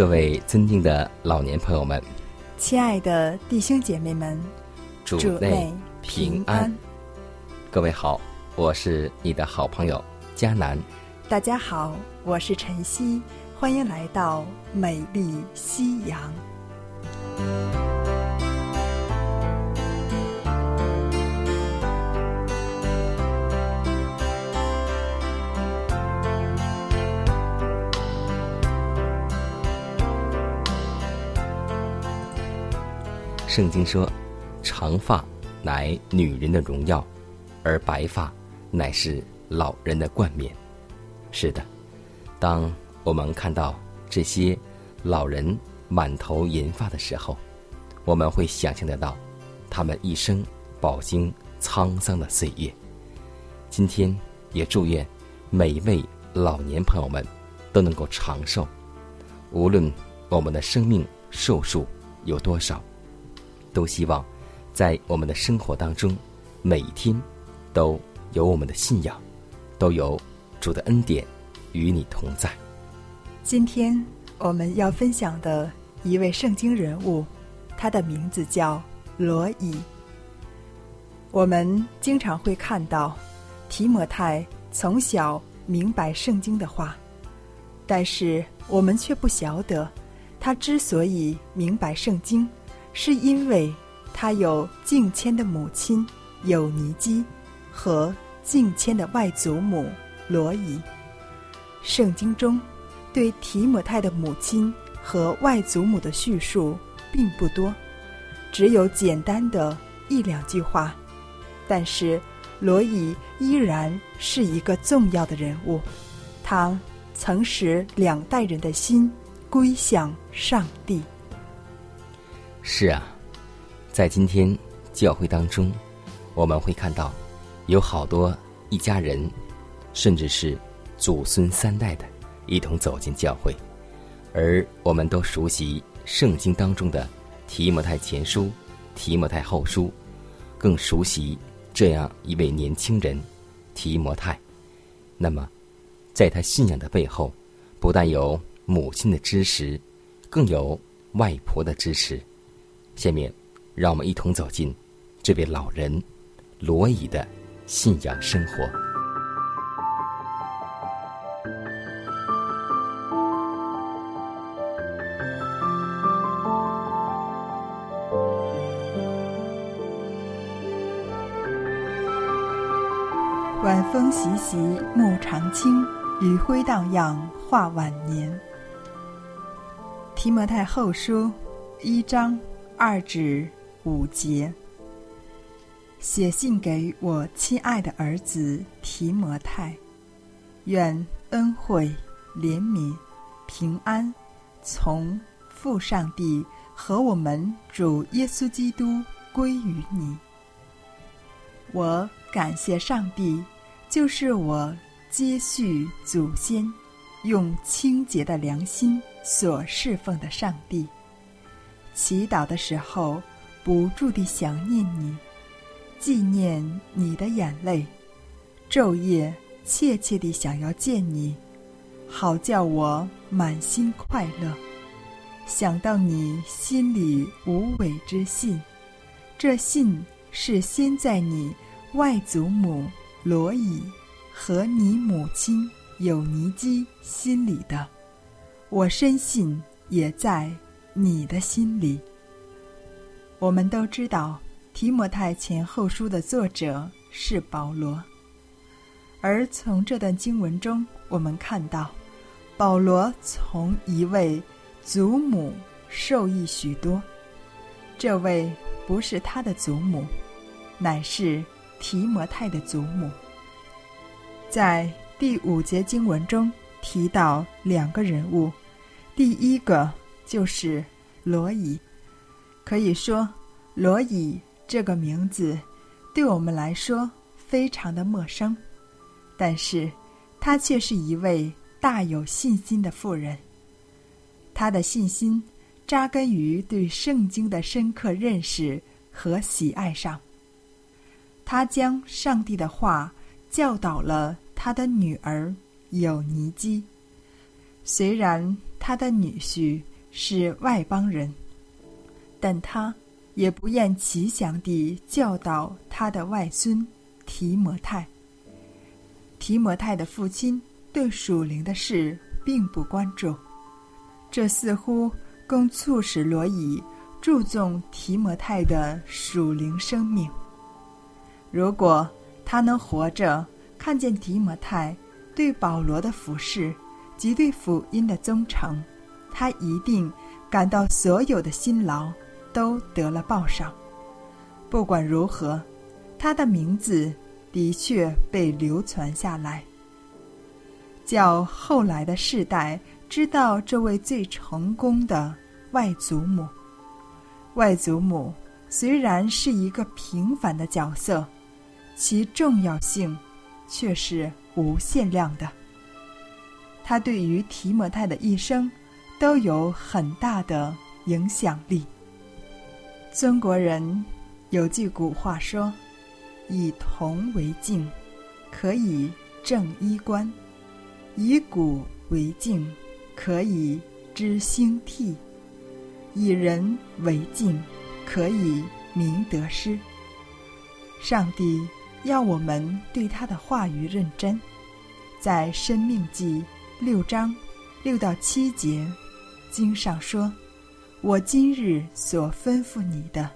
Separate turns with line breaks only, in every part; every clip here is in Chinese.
各位尊敬的老年朋友们，
亲爱的弟兄姐妹们，
主内平安。各位好，我是你的好朋友佳南。
大家好，我是晨曦，欢迎来到美丽夕阳。
圣经说：“长发乃女人的荣耀，而白发乃是老人的冠冕。”是的，当我们看到这些老人满头银发的时候，我们会想象得到他们一生饱经沧桑的岁月。今天也祝愿每一位老年朋友们都能够长寿，无论我们的生命寿数有多少。都希望，在我们的生活当中，每一天都有我们的信仰，都有主的恩典与你同在。
今天我们要分享的一位圣经人物，他的名字叫罗伊。我们经常会看到提摩太从小明白圣经的话，但是我们却不晓得他之所以明白圣经。是因为他有敬谦的母亲有尼基和敬谦的外祖母罗伊。圣经中对提摩太的母亲和外祖母的叙述并不多，只有简单的一两句话。但是罗伊依然是一个重要的人物，他曾使两代人的心归向上帝。
是啊，在今天教会当中，我们会看到有好多一家人，甚至是祖孙三代的一同走进教会，而我们都熟悉圣经当中的提摩太前书、提摩太后书，更熟悉这样一位年轻人提摩太。那么，在他信仰的背后，不但有母亲的支持，更有外婆的支持。下面，让我们一同走进这位老人罗伊的信仰生活。
晚风习习，暮长青，余晖荡漾，画晚年。提摩太后书一章。二指五节，写信给我亲爱的儿子提摩太，愿恩惠、怜悯、平安，从父上帝和我们主耶稣基督归于你。我感谢上帝，就是我接续祖先，用清洁的良心所侍奉的上帝。祈祷的时候，不住地想念你，纪念你的眼泪，昼夜切切地想要见你，好叫我满心快乐。想到你心里无伪之信，这信是先在你外祖母罗以和你母亲有尼基心里的，我深信也在你的心里。我们都知道，提摩太前后书的作者是保罗，而从这段经文中，我们看到，保罗从一位祖母受益许多。这位不是他的祖母，乃是提摩太的祖母。在第五节经文中提到两个人物，第一个就是罗伊。可以说，罗伊这个名字对我们来说非常的陌生，但是他却是一位大有信心的妇人。他的信心扎根于对圣经的深刻认识和喜爱上。他将上帝的话教导了他的女儿有尼基，虽然他的女婿是外邦人。但他也不厌其详地教导他的外孙提摩太。提摩太的父亲对属灵的事并不关注，这似乎更促使罗伊注重提摩太的属灵生命。如果他能活着看见提摩太对保罗的服侍及对福音的忠诚，他一定感到所有的辛劳。都得了报赏。不管如何，他的名字的确被流传下来，叫后来的世代知道这位最成功的外祖母。外祖母虽然是一个平凡的角色，其重要性却是无限量的。他对于提摩太的一生都有很大的影响力。中国人有句古话说：“以铜为镜，可以正衣冠；以古为镜，可以知兴替；以人为镜，可以明得失。”上帝要我们对他的话语认真，在《生命记》六章六到七节经上说。我今日所吩咐你的，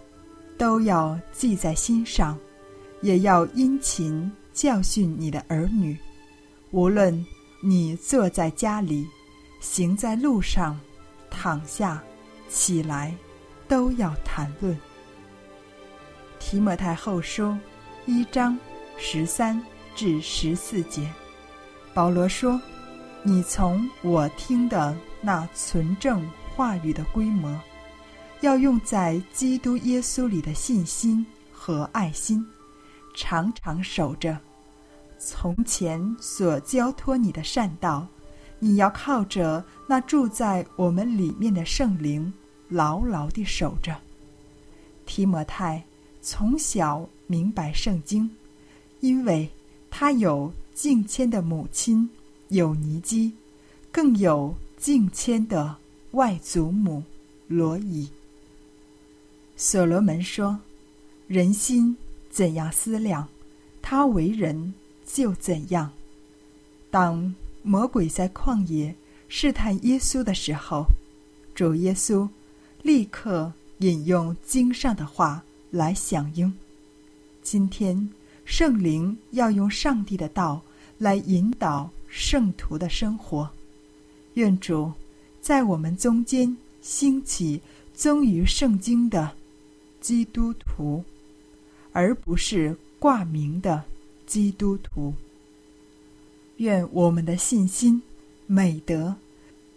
都要记在心上，也要殷勤教训你的儿女。无论你坐在家里，行在路上，躺下，起来，都要谈论。提摩太后书一章十三至十四节，保罗说：“你从我听的那纯正。”话语的规模，要用在基督耶稣里的信心和爱心，常常守着。从前所交托你的善道，你要靠着那住在我们里面的圣灵，牢牢地守着。提摩太从小明白圣经，因为他有敬谦的母亲有尼基，更有敬谦的。外祖母罗伊。所罗门说：“人心怎样思量，他为人就怎样。”当魔鬼在旷野试探耶稣的时候，主耶稣立刻引用经上的话来响应。今天圣灵要用上帝的道来引导圣徒的生活。愿主。在我们中间兴起忠于圣经的基督徒，而不是挂名的基督徒。愿我们的信心、美德、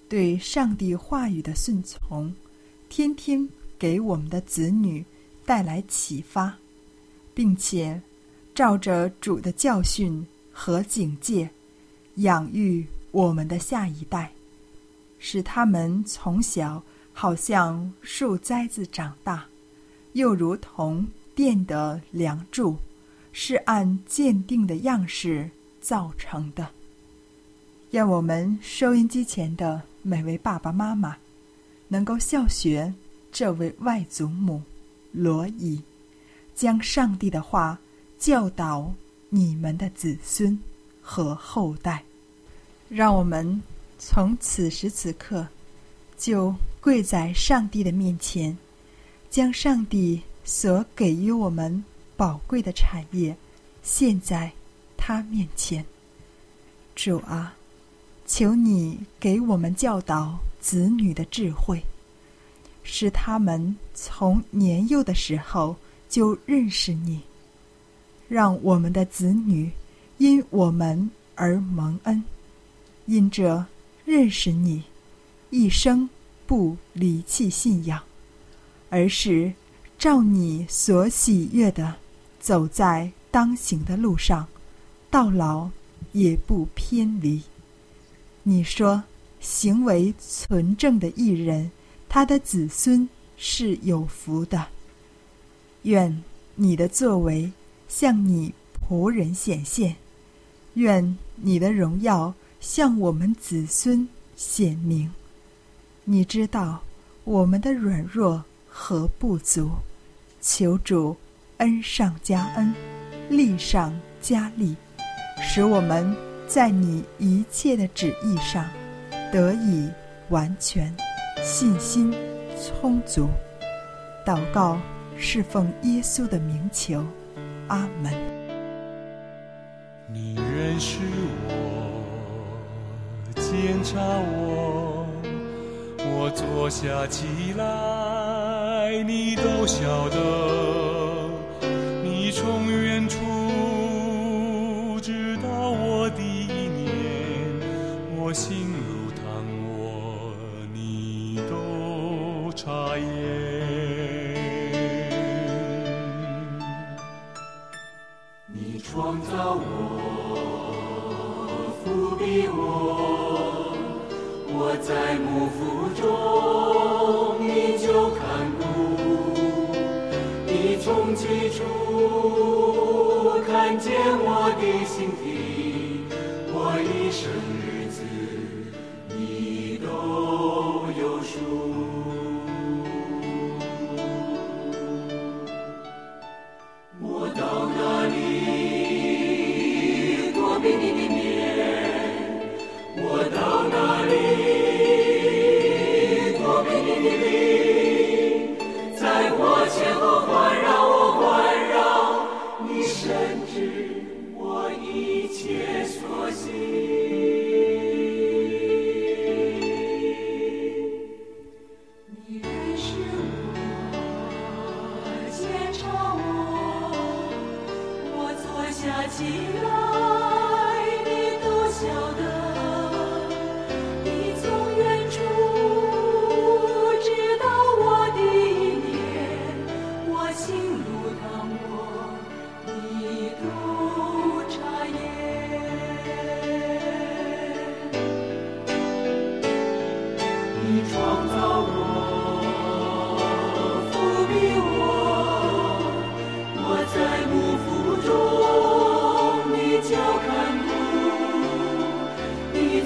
对上帝话语的顺从，天天给我们的子女带来启发，并且照着主的教训和警戒，养育我们的下一代。使他们从小好像树栽子长大，又如同殿的梁柱，是按鉴定的样式造成的。愿我们收音机前的每位爸爸妈妈，能够效学这位外祖母罗伊，将上帝的话教导你们的子孙和后代。让我们从此时此刻就跪在上帝的面前，将上帝所给予我们宝贵的产业献在他面前。主啊，求你给我们教导子女的智慧，使他们从年幼的时候就认识你，让我们的子女因我们而蒙恩。因着认识你，一生不离弃信仰，而是照你所喜悦的走在当行的路上，到老也不偏离。你说，行为纯正的艺人，他的子孙是有福的。愿你的作为向你仆人显现，愿你的荣耀。向我们子孙显明，你知道我们的软弱和不足，求主恩上加恩，利上加利，使我们在你一切的旨意上得以完全，信心充足。祷告侍奉耶稣的名求，阿门。
你认识我。检查我，我坐下起来，你都晓得。你从远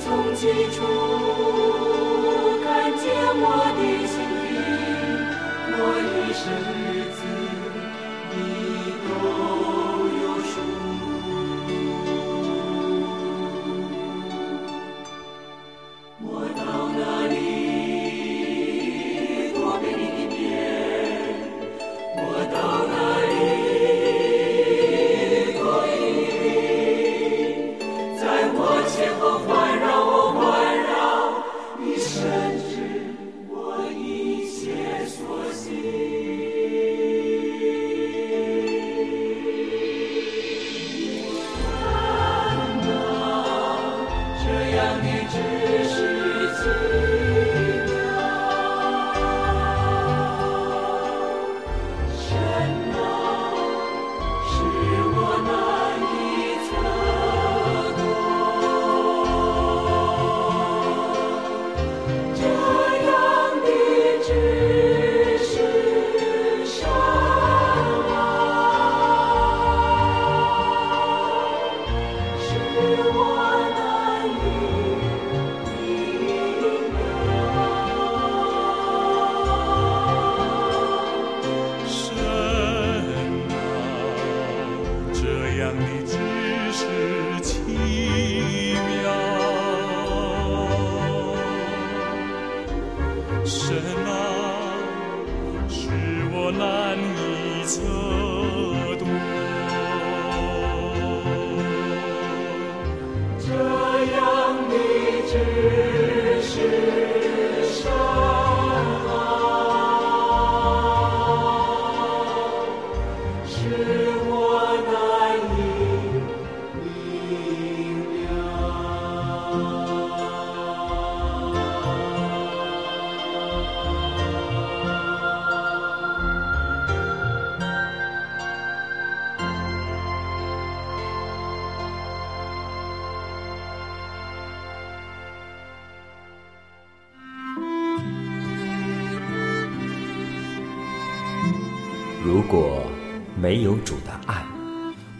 从基础看见我的心意，我一生。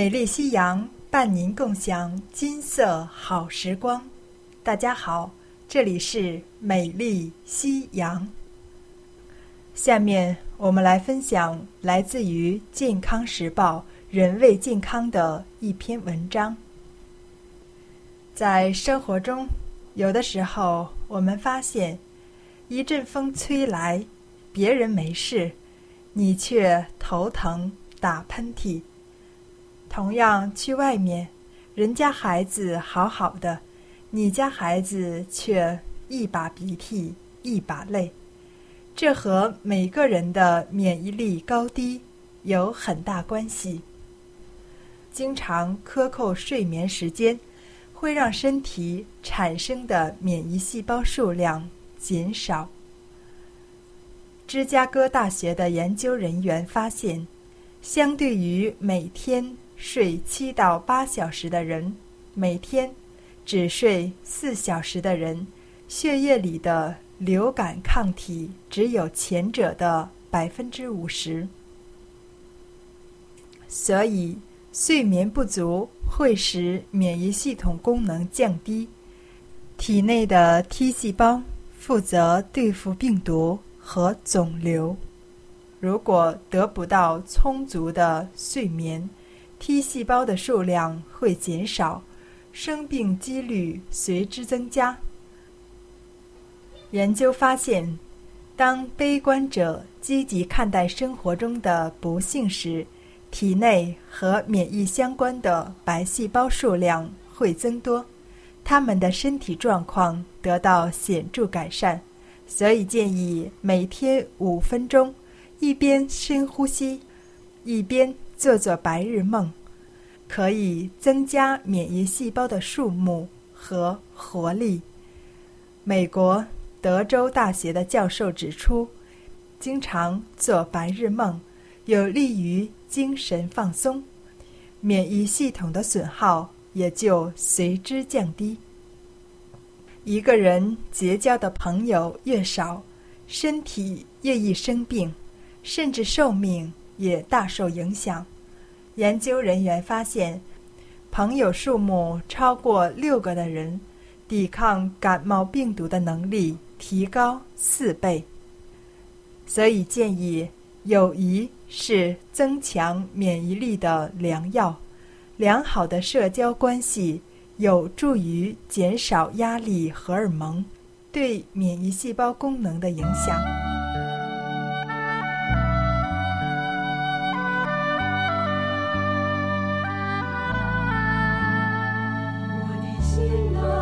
美丽夕阳伴您共享金色好时光。大家好，这里是美丽夕阳。下面我们来分享来自于《健康时报》人为健康的一篇文章。在生活中，有的时候我们发现，一阵风吹来，别人没事，你却头疼、打喷嚏。同样去外面，人家孩子好好的，你家孩子却一把鼻涕一把泪，这和每个人的免疫力高低有很大关系。经常克扣睡眠时间，会让身体产生的免疫细胞数量减少。芝加哥大学的研究人员发现，相对于每天睡七到八小时的人，每天只睡四小时的人，血液里的流感抗体只有前者的百分之五十。所以，睡眠不足会使免疫系统功能降低，体内的 T 细胞负责对付病毒和肿瘤。如果得不到充足的睡眠，T 细胞的数量会减少，生病几率随之增加。研究发现，当悲观者积极看待生活中的不幸时，体内和免疫相关的白细胞数量会增多，他们的身体状况得到显著改善。所以建议每天五分钟，一边深呼吸，一边做做白日梦，可以增加免疫细胞的数目和活力。美国德州大学的教授指出，经常做白日梦有利于精神放松，免疫系统的损耗也就随之降低。一个人结交的朋友越少，身体越易生病，甚至寿命也大受影响。研究人员发现，朋友数目超过六个的人，抵抗感冒病毒的能力提高四倍。所以建议，友谊是增强免疫力的良药。良好的社交关系有助于减少压力荷尔蒙对免疫细胞功能的影响。
心
暖，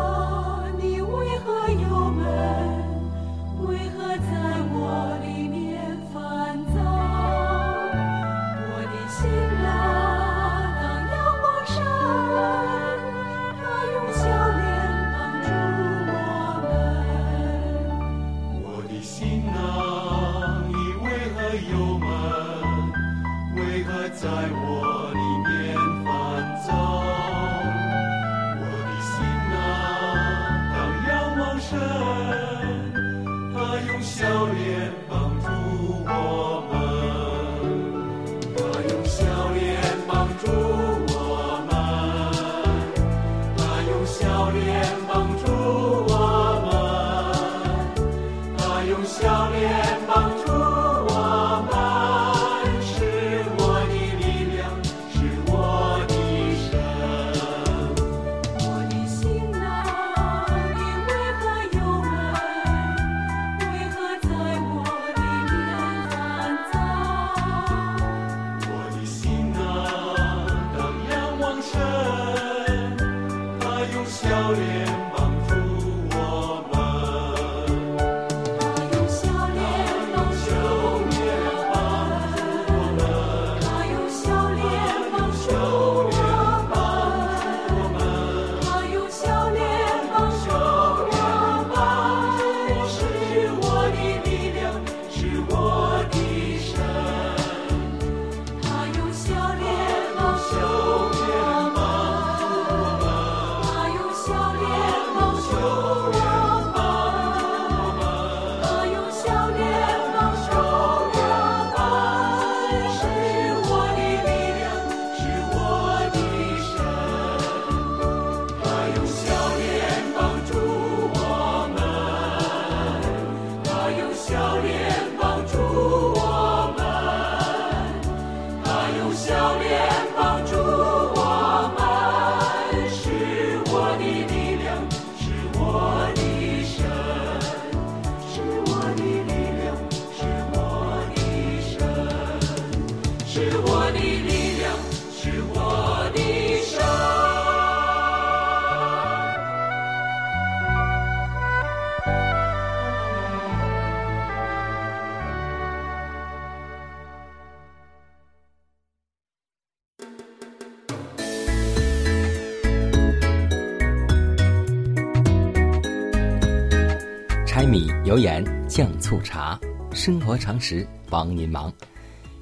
米油盐酱醋茶，生活常识帮您忙。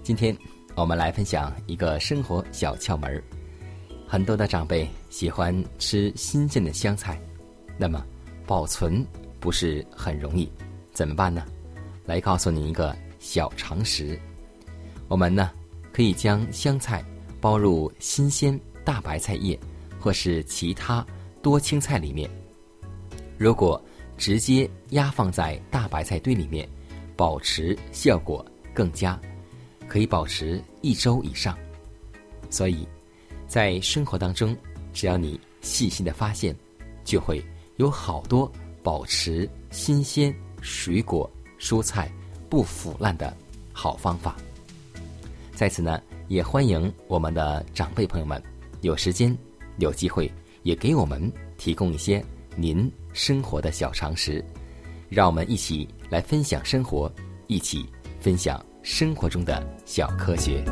今天我们来分享一个生活小窍门儿。很多的长辈喜欢吃新鲜的香菜，那么保存不是很容易，怎么办呢？来告诉您一个小常识。我们呢可以将香菜包入新鲜大白菜叶或是其他多青菜里面。如果直接压放在大白菜堆里面，保持效果更佳，可以保持一周以上。所以，在生活当中，只要你细心的发现，就会有好多保持新鲜水果、蔬菜不腐烂的好方法。在此呢，也欢迎我们的长辈朋友们有时间、有机会，也给我们提供一些您生活的小常识，让我们一起来分享生活，一起分享生活中的小科学。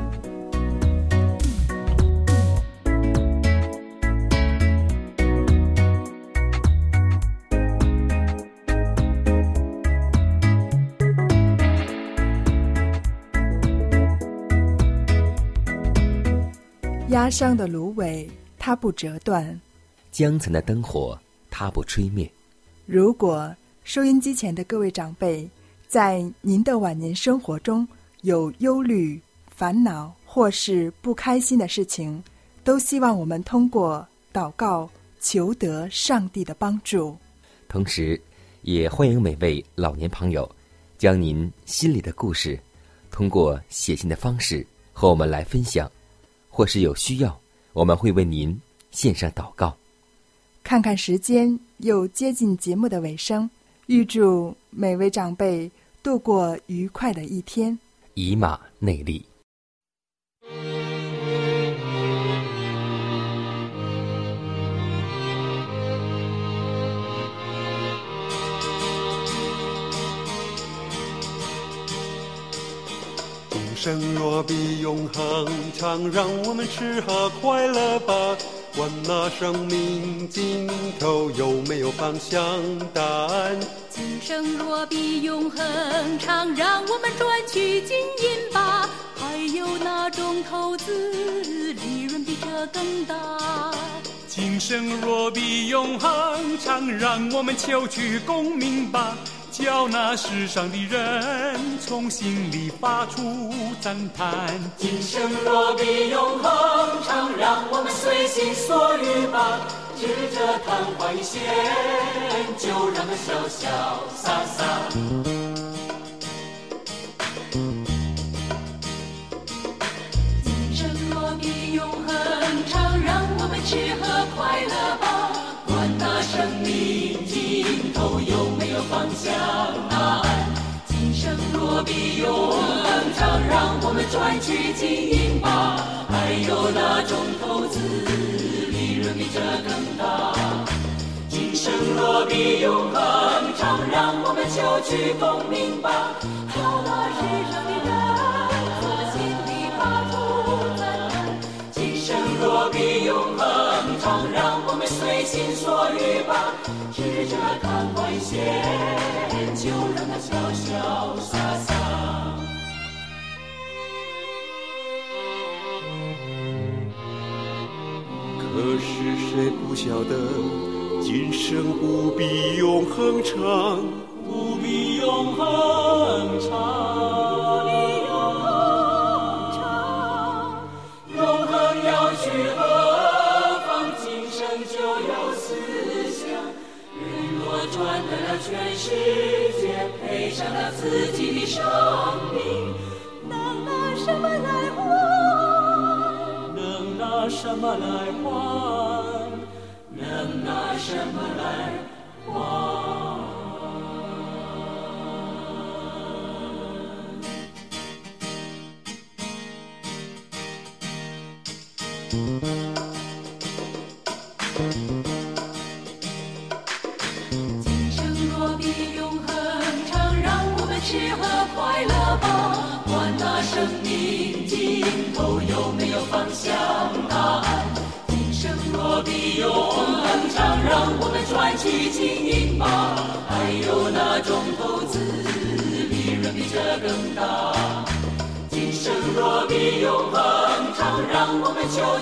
压伤的芦苇，它不折断。
江城的灯火，它不吹灭。
如果收音机前的各位长辈，在您的晚年生活中有忧虑、烦恼或是不开心的事情，都希望我们通过祷告求得上帝的帮助。
同时，也欢迎每位老年朋友，将您心里的故事，通过写信的方式和我们来分享，或是有需要，我们会为您献上祷告。
看看时间，又接近节目的尾声，预祝每位长辈度过愉快的一天。
以马内利。
今生若比永恒长，让我们吃喝快乐吧。问那生命尽头有没有方向答案？
今生若比永恒长，让我们赚取金银吧。还有哪种投资利润比这更大？
今生若比永恒长，让我们求取功名吧。叫那世上的人从心里发出赞叹。
今生若比永恒长，让我们随心所欲吧。指着昙花一现，就让它潇潇洒洒。
永恒长，让我们
赚取金银吧。还有那种投资，利润比这更大。今生若比永恒长，让我们求取功名吧。
叫那世上的人从心里发出赞叹。
今生若比永恒长，让我们随心所欲吧。指着昙花一现，就让它潇潇洒洒。
谁不晓得，今生不比永恒长，
不比永恒长。永恒要去何方？今生就有思想。人若赚得了全世界，赔上了自己的生命，
能拿什么来换？
能拿什么来换？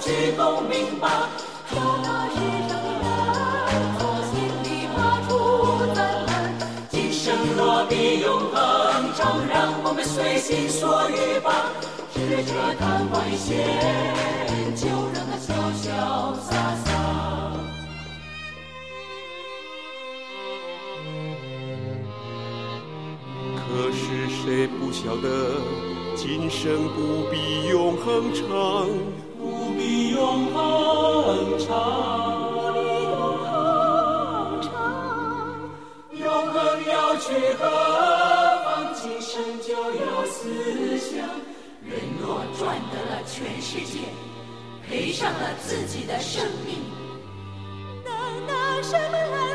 我们求取功名吧。
叫那世上的人从心里发出赞叹。
今生若比永恒长，让我们随心所欲吧。指着昙花一现，就让它潇潇洒洒。
可是谁不晓得，今生不比永恒长，
不比永恒长，永恒要去何方？今生就有思想。
人若赚得了全世界，赔上了自己的生命，能拿什么来